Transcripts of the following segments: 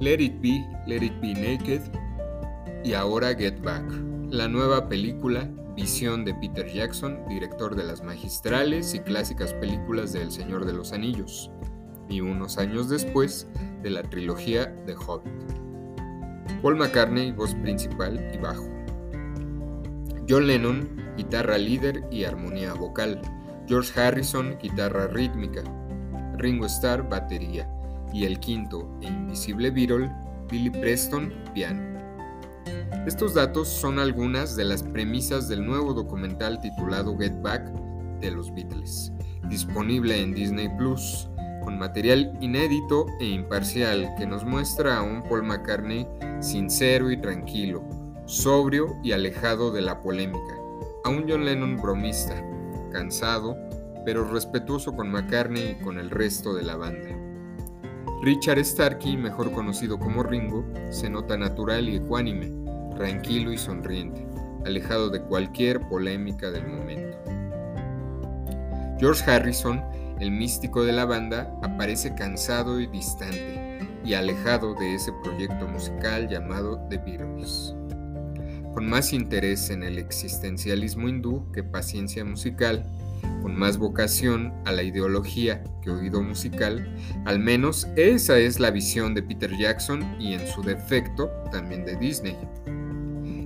Let It Be, Let It Be Naked y ahora Get Back, la nueva película visión de Peter Jackson, director de las magistrales y clásicas películas de El Señor de los Anillos, y unos años después de la trilogía The Hobbit. Paul McCartney, voz principal y bajo. John Lennon, guitarra líder y armonía vocal. George Harrison, guitarra rítmica. Ringo Starr, batería. Y el quinto e invisible Beatle, Billy Preston, piano. Estos datos son algunas de las premisas del nuevo documental titulado Get Back de los Beatles, disponible en Disney Plus, con material inédito e imparcial que nos muestra a un Paul McCartney sincero y tranquilo, sobrio y alejado de la polémica, a un John Lennon bromista, cansado, pero respetuoso con McCartney y con el resto de la banda. Richard Starkey, mejor conocido como Ringo, se nota natural y ecuánime, tranquilo y sonriente, alejado de cualquier polémica del momento. George Harrison, el místico de la banda, aparece cansado y distante y alejado de ese proyecto musical llamado The Beatles. Con más interés en el existencialismo hindú que paciencia musical, con más vocación a la ideología que oído musical, al menos esa es la visión de Peter Jackson y en su defecto también de Disney.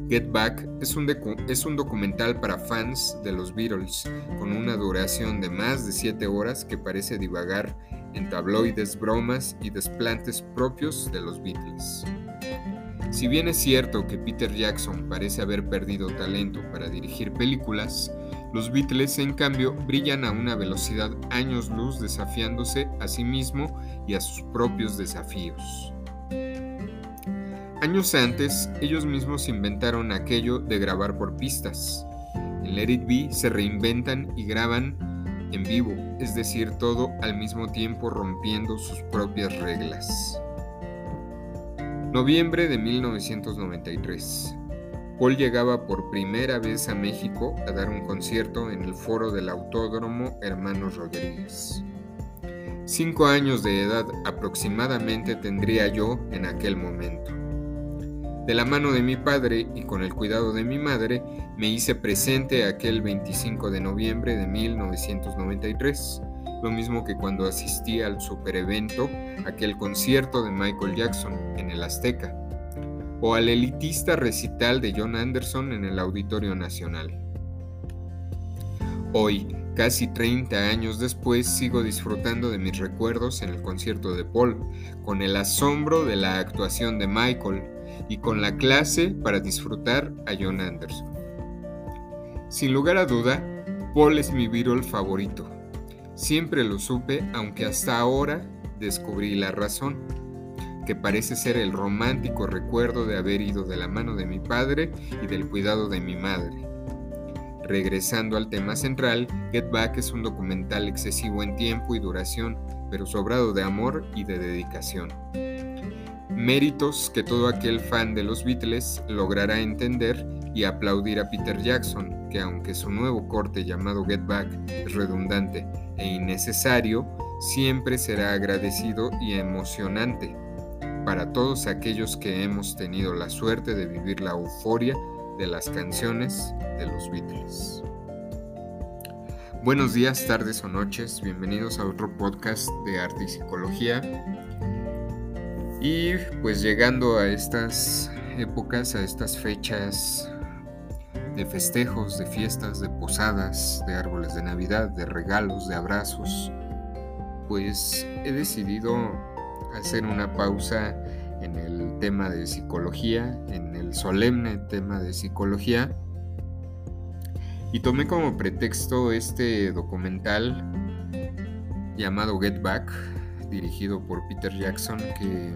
Get Back es un, es un, documental para fans de los Beatles, con una duración de más de 7 horas que parece divagar en tabloides, bromas y desplantes propios de los Beatles. Si bien es cierto que Peter Jackson parece haber perdido talento para dirigir películas, los Beatles en cambio brillan a una velocidad años luz desafiándose a sí mismo y a sus propios desafíos. Años antes, ellos mismos inventaron aquello de grabar por pistas. En Let It Be se reinventan y graban en vivo, es decir, todo al mismo tiempo rompiendo sus propias reglas. Noviembre de 1993. Paul llegaba por primera vez a México a dar un concierto en el foro del Autódromo Hermanos Rodríguez. Cinco años de edad aproximadamente tendría yo en aquel momento. De la mano de mi padre y con el cuidado de mi madre, me hice presente aquel 25 de noviembre de 1993, lo mismo que cuando asistí al superevento, aquel concierto de Michael Jackson en el Azteca, o al elitista recital de John Anderson en el Auditorio Nacional. Hoy, casi 30 años después, sigo disfrutando de mis recuerdos en el concierto de Paul, con el asombro de la actuación de Michael, y con la clase para disfrutar a John Anderson. Sin lugar a duda, Paul es mi Beatle favorito. Siempre lo supe, aunque hasta ahora descubrí la razón, que parece ser el romántico recuerdo de haber ido de la mano de mi padre y del cuidado de mi madre. Regresando al tema central, Get Back es un documental excesivo en tiempo y duración, pero sobrado de amor y de dedicación méritos que todo aquel fan de los Beatles logrará entender y aplaudir a Peter Jackson, que aunque su nuevo corte llamado Get Back es redundante e innecesario, siempre será agradecido y emocionante para todos aquellos que hemos tenido la suerte de vivir la euforia de las canciones de los Beatles. Buenos días, tardes o noches, bienvenidos a otro podcast de arte y psicología. Y pues llegando a estas épocas, a estas fechas de festejos, de fiestas, de posadas, de árboles de Navidad, de regalos, de abrazos, pues he decidido hacer una pausa en el tema de psicología, en el solemne tema de psicología, y tomé como pretexto este documental llamado Get Back, dirigido por Peter Jackson, que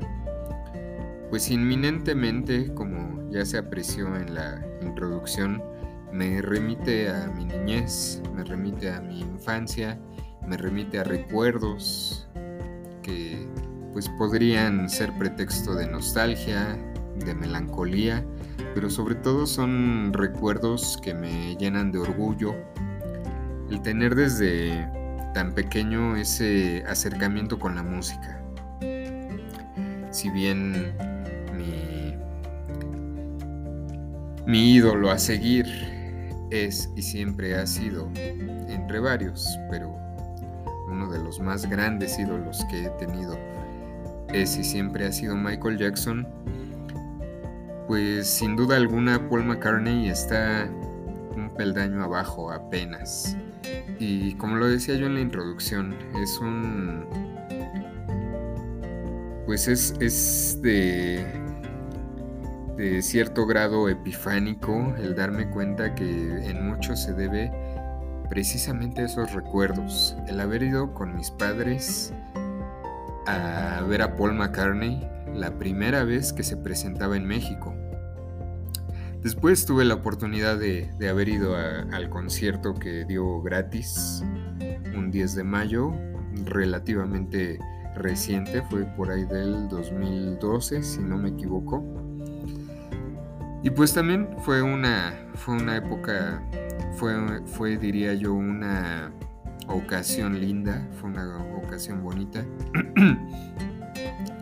pues inminentemente, como ya se apreció en la introducción, me remite a mi niñez, me remite a mi infancia, me remite a recuerdos que pues podrían ser pretexto de nostalgia, de melancolía, pero sobre todo son recuerdos que me llenan de orgullo. El tener desde tan pequeño ese acercamiento con la música si bien mi, ídolo a seguir es y siempre ha sido entre varios, pero uno de los más grandes ídolos que he tenido es y siempre ha sido Michael Jackson, pues sin duda alguna Paul McCartney está un peldaño abajo apenas. Y como lo decía yo en la introducción, es un... Pues es, es de, de cierto grado epifánico el darme cuenta que en mucho se debe precisamente a esos recuerdos. El haber ido con mis padres a ver a Paul McCartney la primera vez que se presentaba en México. Después tuve la oportunidad de, haber ido al concierto que dio gratis un 10 de mayo, relativamente reciente, fue por ahí del 2012, si no me equivoco. Y pues también fue una, fue una época, fue, fue diría yo una ocasión linda, fue una ocasión bonita.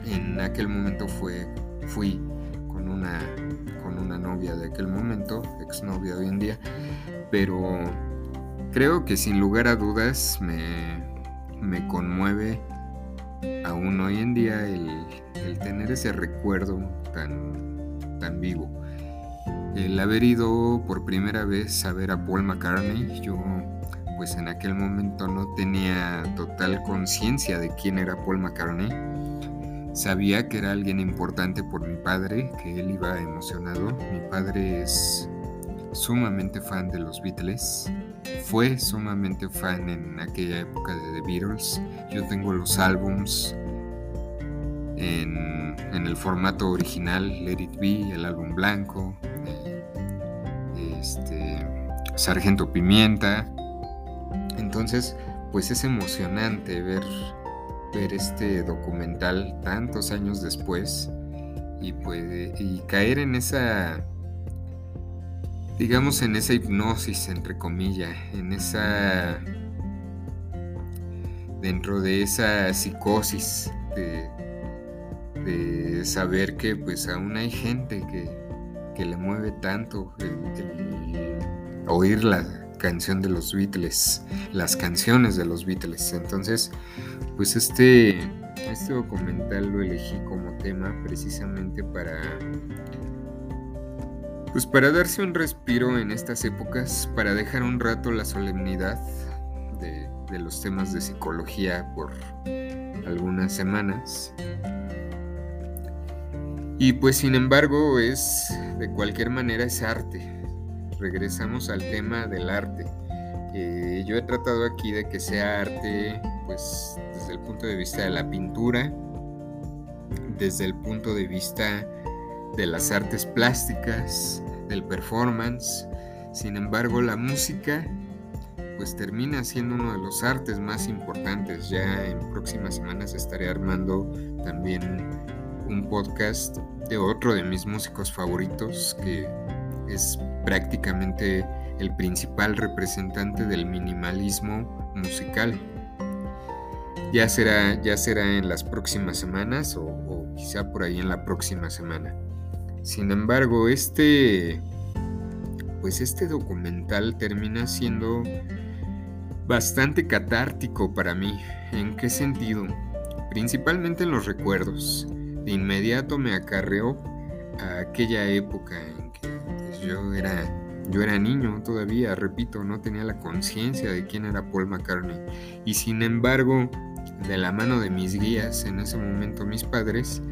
en aquel momento fue, fui con una, con una novia de aquel momento, exnovia hoy en día, pero creo que sin lugar a dudas me, me conmueve aún hoy en día el, el, tener ese recuerdo tan, tan vivo. El haber ido por primera vez a ver a Paul McCartney, yo pues en aquel momento no tenía total conciencia de quién era Paul McCartney. Sabía que era alguien importante por mi padre, que él iba emocionado. Mi padre es sumamente fan de los Beatles. Fue sumamente fan en aquella época de The Beatles. Yo tengo los álbums en, el formato original, Let It Be, el álbum blanco, eh, este, Sargento Pimienta, entonces, pues es emocionante ver, ver este documental tantos años después y, puede, y caer en esa, digamos, en esa hipnosis, entre comillas, en esa, dentro de esa psicosis de, saber que pues aún hay gente que, le mueve tanto el oírla canción de los Beatles, las canciones de los Beatles. Entonces, pues este, este documental lo elegí como tema precisamente para, pues para darse un respiro en estas épocas, para dejar un rato la solemnidad de, de los temas de psicología por algunas semanas. Y pues sin embargo es, de cualquier manera es arte, regresamos al tema del arte. Eh, yo he tratado aquí de que sea arte, pues desde el punto de vista de la pintura, desde el punto de vista de las artes plásticas, del performance. Sin embargo, la música pues termina siendo uno de los artes más importantes. Ya en próximas semanas estaré armando también un podcast de otro de mis músicos favoritos que es prácticamente el principal representante del minimalismo musical. Ya será, ya será en las próximas semanas o, quizá por ahí en la próxima semana. Sin embargo, este, pues este documental termina siendo bastante catártico para mí. ¿En qué sentido? Principalmente en los recuerdos. De inmediato me acarreó a aquella época en yo era, yo era niño todavía, repito, no tenía la conciencia de quién era Paul McCartney. Y sin embargo, de la mano de mis guías, en ese momento mis padres,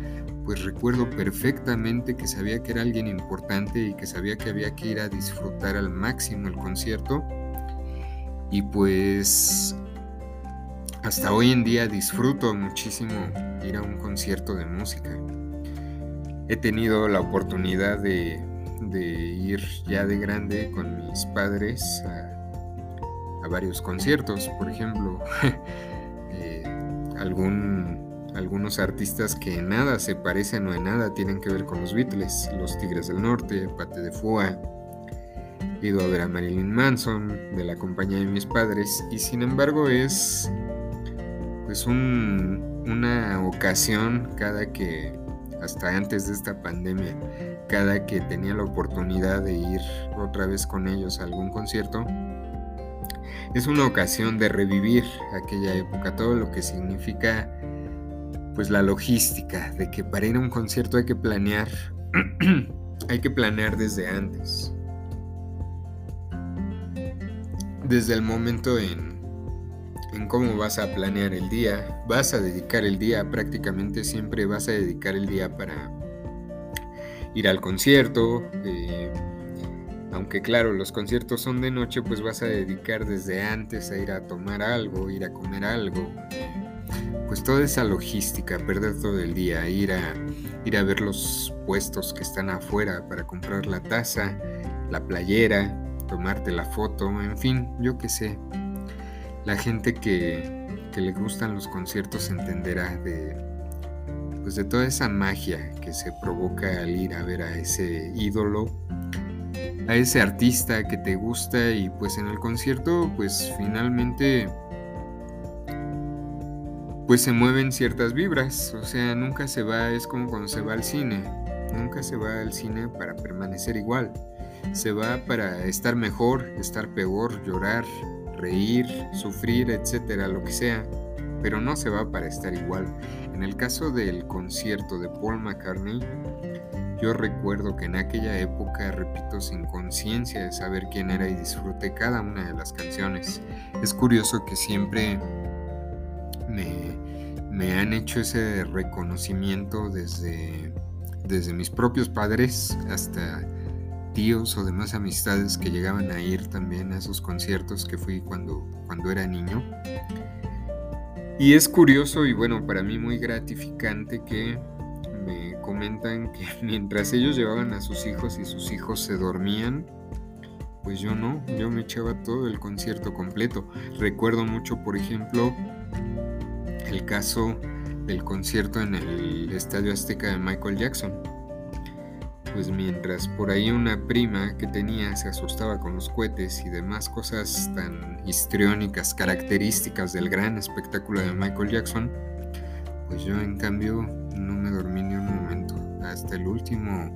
pues recuerdo perfectamente que sabía que era alguien importante y que sabía que había que ir a disfrutar al máximo el concierto. Y pues hasta hoy en día disfruto muchísimo ir a un concierto de música. He tenido la oportunidad de de ir ya de grande con mis padres a, varios conciertos, por ejemplo, eh, algún, algunos artistas que en nada se parecen o en nada tienen que ver con los Beatles, los Tigres del Norte, Pate de Fua, he ido a ver a Marilyn Manson de la compañía de mis padres y sin embargo es pues una ocasión cada que hasta antes de esta pandemia, cada que tenía la oportunidad de ir otra vez con ellos a algún concierto, es una ocasión de revivir aquella época, todo lo que significa pues la logística, de que para ir a un concierto hay que planear, hay que planear desde antes. Desde el momento en, en cómo vas a planear el día, vas a dedicar el día, prácticamente siempre vas a dedicar el día para ir al concierto, eh, aunque claro, los conciertos son de noche, pues vas a dedicar desde antes a ir a tomar algo, ir a comer algo. Pues toda esa logística, perder todo el día, ir a, ir a ver los puestos que están afuera para comprar la taza, la playera, tomarte la foto, en fin, yo qué sé. La gente que, que le gustan los conciertos entenderá de, pues de toda esa magia que se provoca al ir a ver a ese ídolo a ese artista que te gusta y pues en el concierto pues finalmente pues se mueven ciertas vibras, o sea, nunca se va, es como cuando se va al cine, nunca se va al cine para permanecer igual, se va para estar mejor, estar peor, llorar, reír, sufrir, etcétera, lo que sea, pero no se va para estar igual. En el caso del concierto de Paul McCartney, yo recuerdo que en aquella época, repito, sin conciencia de saber quién era y disfruté cada una de las canciones. Es curioso que siempre me, me han hecho ese reconocimiento desde, desde mis propios padres hasta tíos o demás amistades que llegaban a ir también a esos conciertos que fui cuando, cuando era niño. Y es curioso y bueno, para mí muy gratificante que me comentan que mientras ellos llevaban a sus hijos y sus hijos se dormían, pues yo no, yo me echaba todo el concierto completo. Recuerdo mucho, por ejemplo, el caso del concierto en el Estadio Azteca de Michael Jackson. Pues mientras por ahí una prima que tenía se asustaba con los cohetes y demás cosas tan histriónicas, características del gran espectáculo de Michael Jackson, pues yo en cambio no me dormí ni un momento. Hasta el último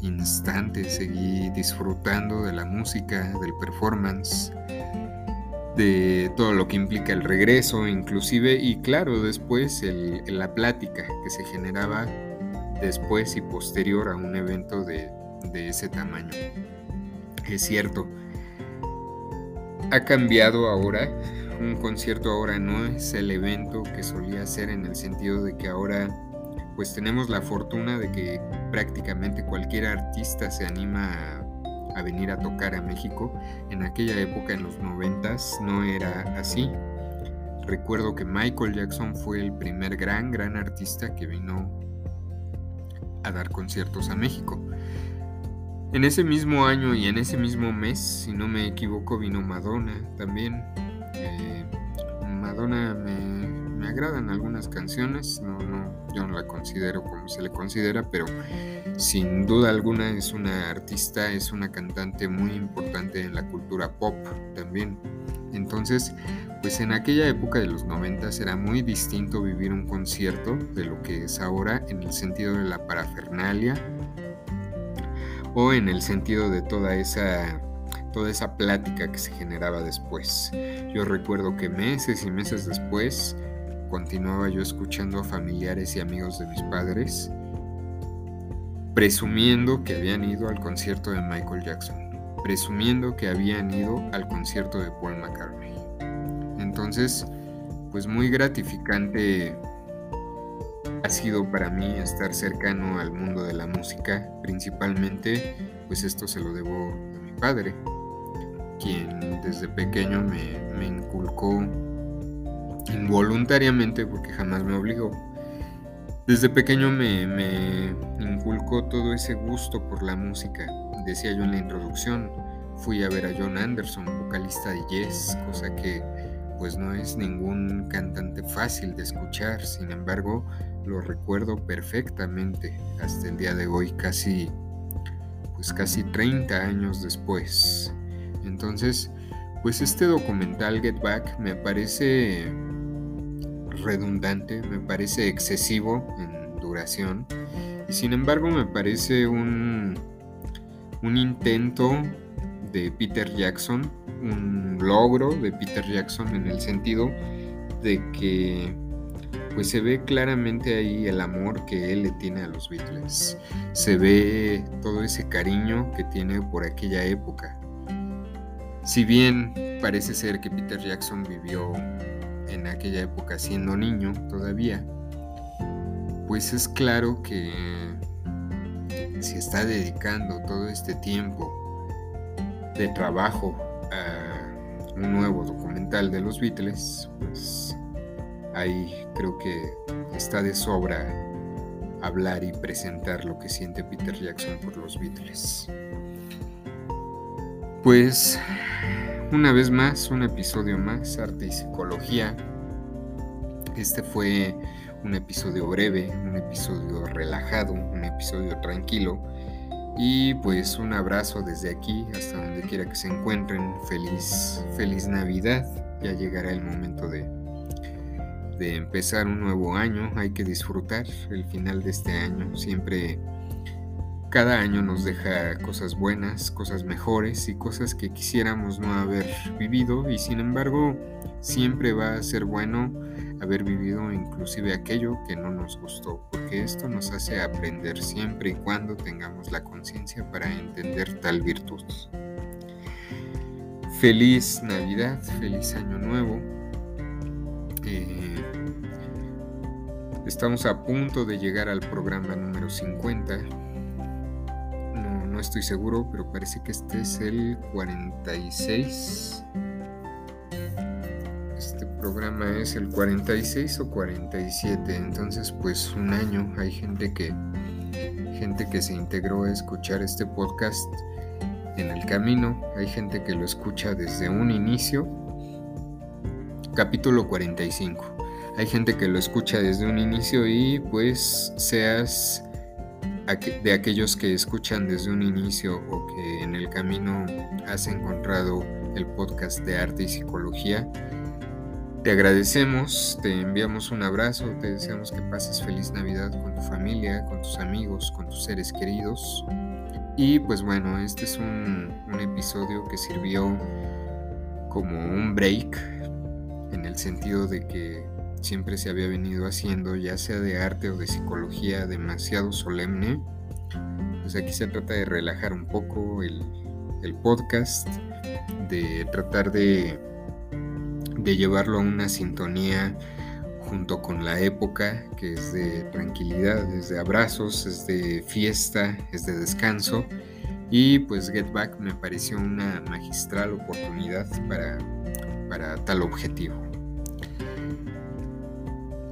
instante seguí disfrutando de la música, del performance, de todo lo que implica el regreso, inclusive, y claro, después la plática que se generaba después y posterior a un evento de, ese tamaño. Es cierto, ha cambiado ahora un concierto ahora no es el evento que solía ser en el sentido de que ahora pues tenemos la fortuna de que prácticamente cualquier artista se anima a, venir a tocar a México. En aquella época, en los noventas, no era así. Recuerdo que Michael Jackson fue el primer gran, gran artista que vino a dar conciertos a México. En ese mismo año y en ese mismo mes, si no me equivoco, vino Madonna también. Eh, Madonna me, me, agradan algunas canciones, no, no, yo no la considero como se le considera, pero sin duda alguna es una artista, es una cantante muy importante en la cultura pop también. Entonces, pues en aquella época de los 90 era muy distinto vivir un concierto de lo que es ahora en el sentido de la parafernalia o en el sentido de toda esa toda esa plática que se generaba después. Yo recuerdo que meses y meses después continuaba yo escuchando a familiares y amigos de mis padres presumiendo que habían ido al concierto de Michael Jackson, presumiendo que habían ido al concierto de Paul McCartney. Entonces, pues muy gratificante ha sido para mí estar cercano al mundo de la música, principalmente, pues esto se lo debo a mi padre, quien desde pequeño me, inculcó involuntariamente, porque jamás me obligó, desde pequeño me, inculcó todo ese gusto por la música. Decía yo en la introducción, fui a ver a John Anderson, vocalista de Yes, cosa que pues no es ningún cantante fácil de escuchar, sin embargo lo recuerdo perfectamente hasta el día de hoy, casi pues casi 30 años después. Entonces, pues este documental Get Back me parece redundante, me parece excesivo en duración Y sin embargo me parece un, un intento de Peter Jackson, un logro de Peter Jackson en el sentido de que pues se ve claramente ahí el amor que él le tiene a los Beatles. Se ve todo ese cariño que tiene por aquella época. Si bien parece ser que Peter Jackson vivió en aquella época siendo niño todavía, pues es claro que si está dedicando todo este tiempo de trabajo a un nuevo documental de los Beatles, pues ahí creo que está de sobra hablar y presentar lo que siente Peter Jackson por los Beatles. Pues una vez más, un episodio más, arte y psicología. Este fue un episodio breve, un episodio relajado, un episodio tranquilo. Y pues un abrazo desde aquí hasta donde quiera que se encuentren. Feliz, feliz Navidad. Ya llegará el momento de, de empezar un nuevo año. Hay que disfrutar el final de este año. Siempre cada año nos deja cosas buenas, cosas mejores y cosas que quisiéramos no haber vivido y sin embargo siempre va a ser bueno haber vivido inclusive aquello que no nos gustó, porque esto nos hace aprender siempre y cuando tengamos la conciencia para entender tal virtud. Feliz Navidad, feliz Año Nuevo. Eh, estamos a punto de llegar al programa número 50 estoy seguro, pero parece que este es el 46. Este programa es el 46 o 47, entonces pues un año. Hay gente que gente que se integró a escuchar este podcast en el camino, hay gente que lo escucha desde un inicio. Capítulo 45. Hay gente que lo escucha desde un inicio y pues seas de aquellos que escuchan desde un inicio o que en el camino has encontrado el podcast de arte y psicología. Te agradecemos, te enviamos un abrazo, te deseamos que pases feliz Navidad con tu familia, con tus amigos, con tus seres queridos. Y pues bueno, este es un, un episodio que sirvió como un break en el sentido de que siempre se había venido haciendo, ya sea de arte o de psicología, demasiado solemne. Pues aquí se trata de relajar un poco el, podcast, de tratar de, de llevarlo a una sintonía junto con la época, que es de tranquilidad, es de abrazos, es de fiesta, es de descanso. Y pues Get Back me pareció una magistral oportunidad para, para tal objetivo.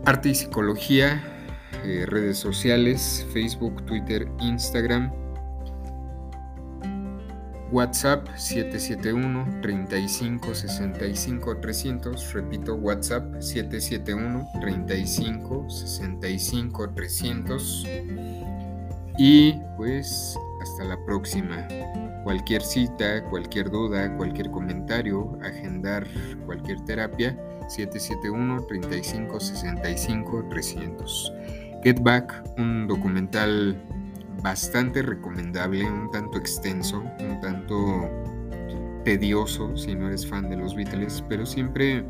Arte y Psicología, eh, redes sociales, Facebook, Twitter, Instagram. WhatsApp 771 35 65 300. Repito, WhatsApp 771 35 65 300. Y pues hasta la próxima. Cualquier cita, cualquier duda, cualquier comentario, agendar cualquier terapia 771 35 65 300. Get Back, un documental bastante recomendable, un tanto extenso, un tanto tedioso si no eres fan de los Beatles, pero siempre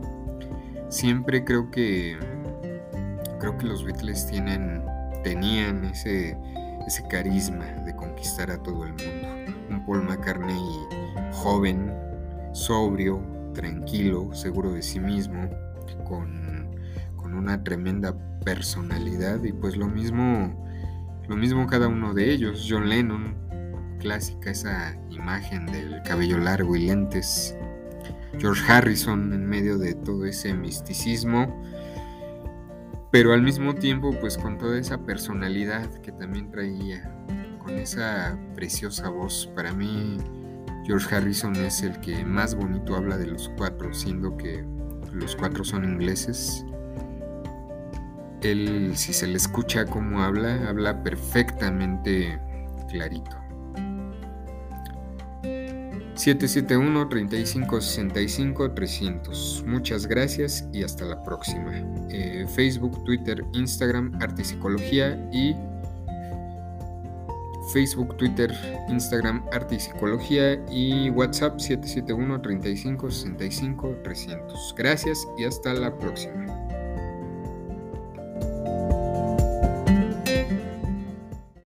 siempre creo que creo que los Beatles tienen tenían ese ese carisma de conquistar a todo el mundo. Un Paul McCartney joven, sobrio, tranquilo, seguro de sí mismo, con, con una tremenda personalidad y pues lo mismo, lo mismo cada uno de ellos. John Lennon, clásica esa imagen del cabello largo y lentes. George Harrison en medio de todo ese misticismo, pero al mismo tiempo pues con toda esa personalidad que también traía, con esa preciosa voz. Para mí George Harrison es el que más bonito habla de los cuatro, siendo que los cuatro son ingleses. Él, si se le escucha cómo habla, habla perfectamente clarito. 771-3565-300. Muchas gracias y hasta la próxima. Eh, Facebook, Twitter, Instagram, Arte y Psicología y Facebook, Twitter, Instagram, Arte y Psicología y WhatsApp 771 35 65 300. Gracias y hasta la próxima.